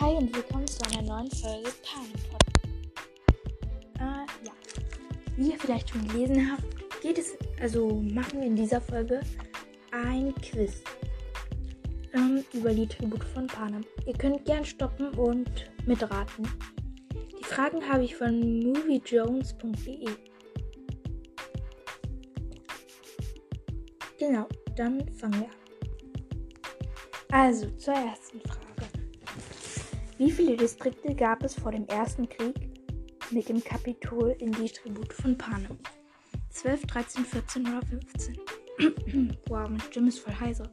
Hi und willkommen zu einer neuen Folge Parenpod. Äh, ja. Wie ihr vielleicht schon gelesen habt, geht es, also machen wir in dieser Folge ein Quiz ähm, über die Tribute von Panem. Ihr könnt gern stoppen und mitraten. Die Fragen habe ich von moviejones.de. Genau, dann fangen wir an. Also zur ersten Frage. Wie viele Distrikte gab es vor dem Ersten Krieg mit dem Kapitol in die Tribute von Panem? 12, 13, 14 oder 15? wow, meine Stimme ist voll heiser.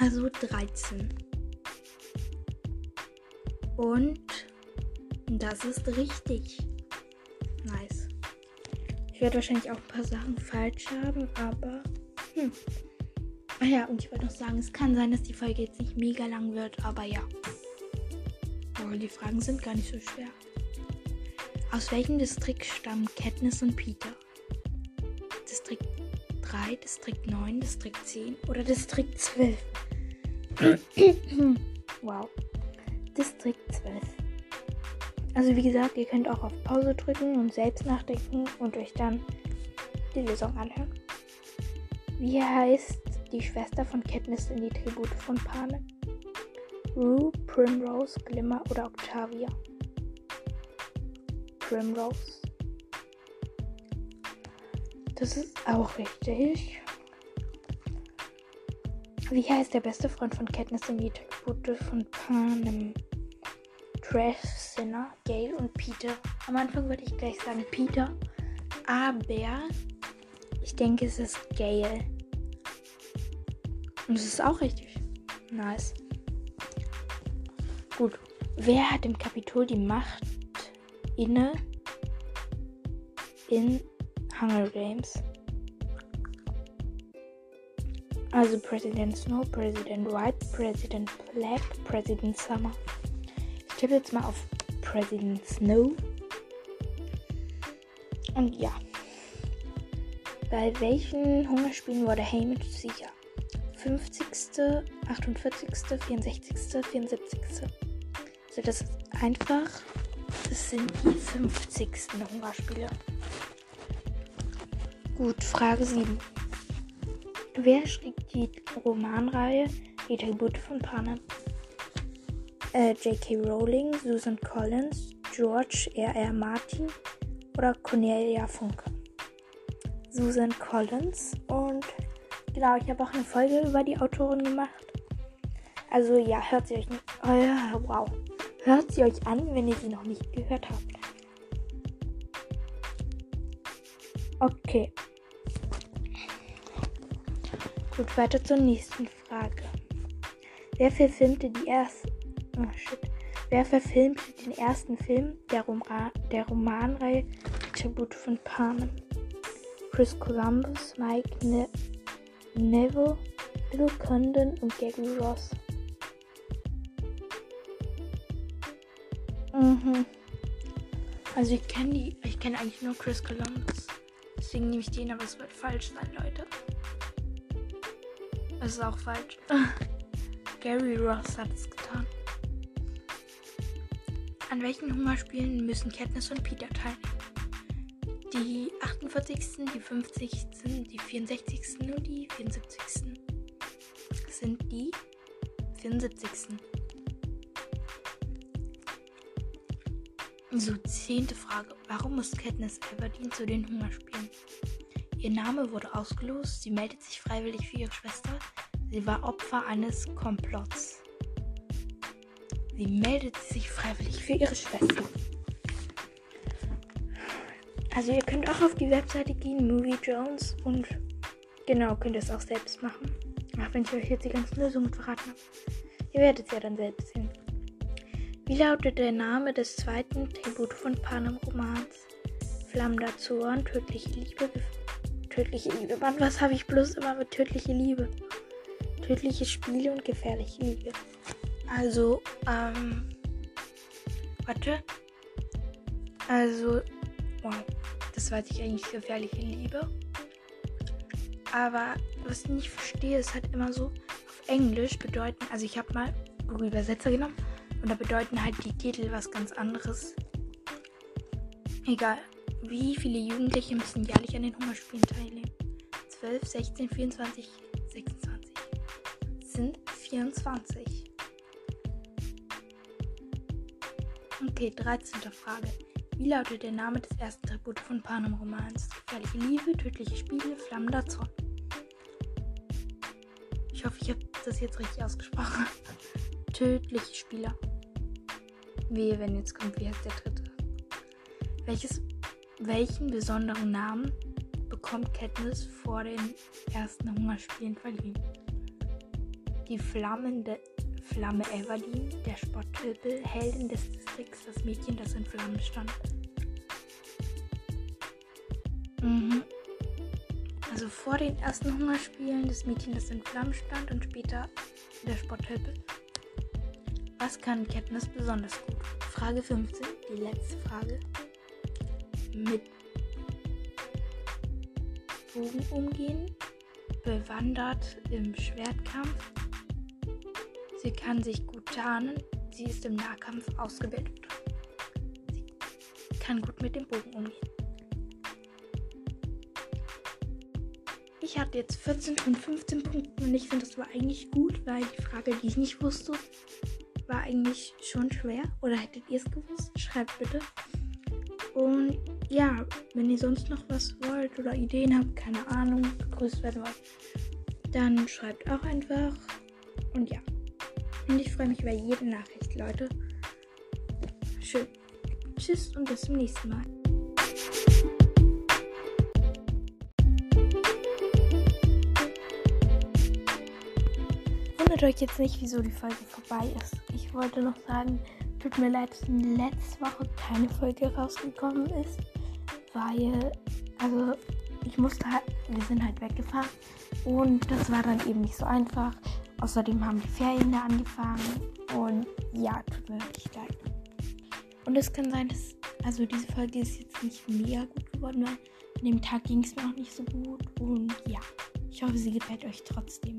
Also 13. Und das ist richtig. Nice. Ich werde wahrscheinlich auch ein paar Sachen falsch haben, aber. Hm. Ach ja, und ich wollte noch sagen, es kann sein, dass die Folge jetzt nicht mega lang wird, aber ja. Aber die Fragen sind gar nicht so schwer. Aus welchem Distrikt stammen Katniss und Peter? Distrikt 3, Distrikt 9, Distrikt 10 oder Distrikt 12? wow. Distrikt 12. Also wie gesagt, ihr könnt auch auf Pause drücken und selbst nachdenken und euch dann die Lösung anhören. Wie heißt die Schwester von Katniss in die Tribute von Panem? Rue, Primrose, Glimmer oder Octavia? Primrose. Das ist auch richtig. Wie heißt der beste Freund von Katniss die Tribute von Panem? Trash, Sinner, Gale und Peter. Am Anfang würde ich gleich sagen Peter, aber ich denke, es ist Gale. Und es ist auch richtig. Nice. Gut. Wer hat im Kapitol die Macht inne in Hunger Games? Also Präsident Snow, Präsident White, Präsident Black, Präsident Summer. Ich tippe jetzt mal auf Präsident Snow. Und ja. Bei welchen Hungerspielen wurde Haymitch sicher? 50., 48., 64., 74. Also das ist einfach. Das sind die 50. Hungerspiele. Gut, Frage 7. Wer schrieb die Romanreihe Die Tribute von Panem? Äh, J.K. Rowling, Susan Collins, George R. R. Martin oder Cornelia Funke? Susan Collins und genau, ich habe auch eine Folge über die Autorin gemacht. Also ja, hört sie euch nicht. Oh, wow. Hört sie euch an, wenn ihr sie noch nicht gehört habt. Okay. Gut, weiter zur nächsten Frage. Wer verfilmte die erste. Oh shit. Wer verfilmte den ersten Film der, Roma der Romanreihe Tribute von Panem? Chris Columbus, Mike ne Neville, Bill Condon und Gary Ross. Mhm. Also ich kenne die, ich kenne eigentlich nur Chris Columbus. Deswegen nehme ich den, aber es wird falsch sein, Leute. Es ist auch falsch. Gary Ross hat es getan. An welchen Hungerspielen müssen Katniss und Peter teilnehmen? Die 48., die 50., die 64. und die 74. Das sind die 74. So, zehnte Frage. Warum muss Katniss Everdeen zu den Hungerspielen? Ihr Name wurde ausgelost, sie meldet sich freiwillig für ihre Schwester, sie war Opfer eines Komplotts. Sie meldet sich freiwillig für ihre Schwester. Also ihr könnt auch auf die Webseite gehen, Movie Jones, und genau, könnt ihr es auch selbst machen. Auch wenn ich euch jetzt die ganzen Lösungen verraten habe. Ihr werdet es ja dann selbst sehen. Wie lautet der Name des zweiten Tribut von Panem Romans? Flammender Zorn, tödliche Liebe, tödliche Liebe. Mann, was habe ich bloß immer mit tödliche Liebe? Tödliche Spiele und gefährliche Liebe. Also, ähm. Warte. Also, wow. Das weiß ich eigentlich, gefährliche Liebe. Aber was ich nicht verstehe, ist halt immer so, auf Englisch bedeuten, also ich habe mal Google Übersetzer genommen Und da bedeuten halt die Titel was ganz anderes. Egal. Wie viele Jugendliche müssen jährlich an den Hungerspielen teilnehmen? 12, 16, 24, 26. Sind 24. Okay, 13. Frage. Wie lautet der Name des ersten Tribute von Panem-Romans? Gefährliche Liebe, tödliche Spiele, flammender Zorn. Ich hoffe, ich habe das jetzt richtig ausgesprochen. Tödliche Spieler. Wehe, wenn jetzt kommt, wie heißt der dritte? Welches, welchen besonderen Namen bekommt Katniss vor den ersten Hungerspielen verliehen? Die flammende Flamme Evelyn, der Spotthilfe, Heldin des Distrikts, das Mädchen, das in Flammen stand. Mhm. Also vor den ersten Hungerspielen das Mädchen, das in Flammen stand und später der Spotthilfe. Was kann Katniss besonders gut? Frage 15, die letzte Frage. Mit Bogen umgehen, bewandert im Schwertkampf, Sie kann sich gut tarnen. Sie ist im Nahkampf ausgebildet. Sie kann gut mit dem Bogen umgehen. Ich hatte jetzt 14 von 15 Punkten und ich finde, das war eigentlich gut, weil die Frage, die ich nicht wusste, war eigentlich schon schwer. Oder hättet ihr es gewusst? Schreibt bitte. Und ja, wenn ihr sonst noch was wollt oder Ideen habt, keine Ahnung, begrüßt werden wollt, dann schreibt auch einfach. Und ja. Und ich freue mich über jede Nachricht, Leute. Schön. Tschüss und bis zum nächsten Mal. Wundert euch jetzt nicht, wieso die Folge vorbei ist. Ich wollte noch sagen, tut mir leid, dass letzte Woche keine Folge rausgekommen ist, weil, also, ich musste halt, wir sind halt weggefahren und das war dann eben nicht so einfach. Außerdem haben die Ferien da angefangen. Und ja, tut mir wirklich leid. Und es kann sein, dass. Also diese Folge ist jetzt nicht mega gut geworden, weil an dem Tag ging es mir auch nicht so gut. Und ja, ich hoffe, sie gefällt euch trotzdem.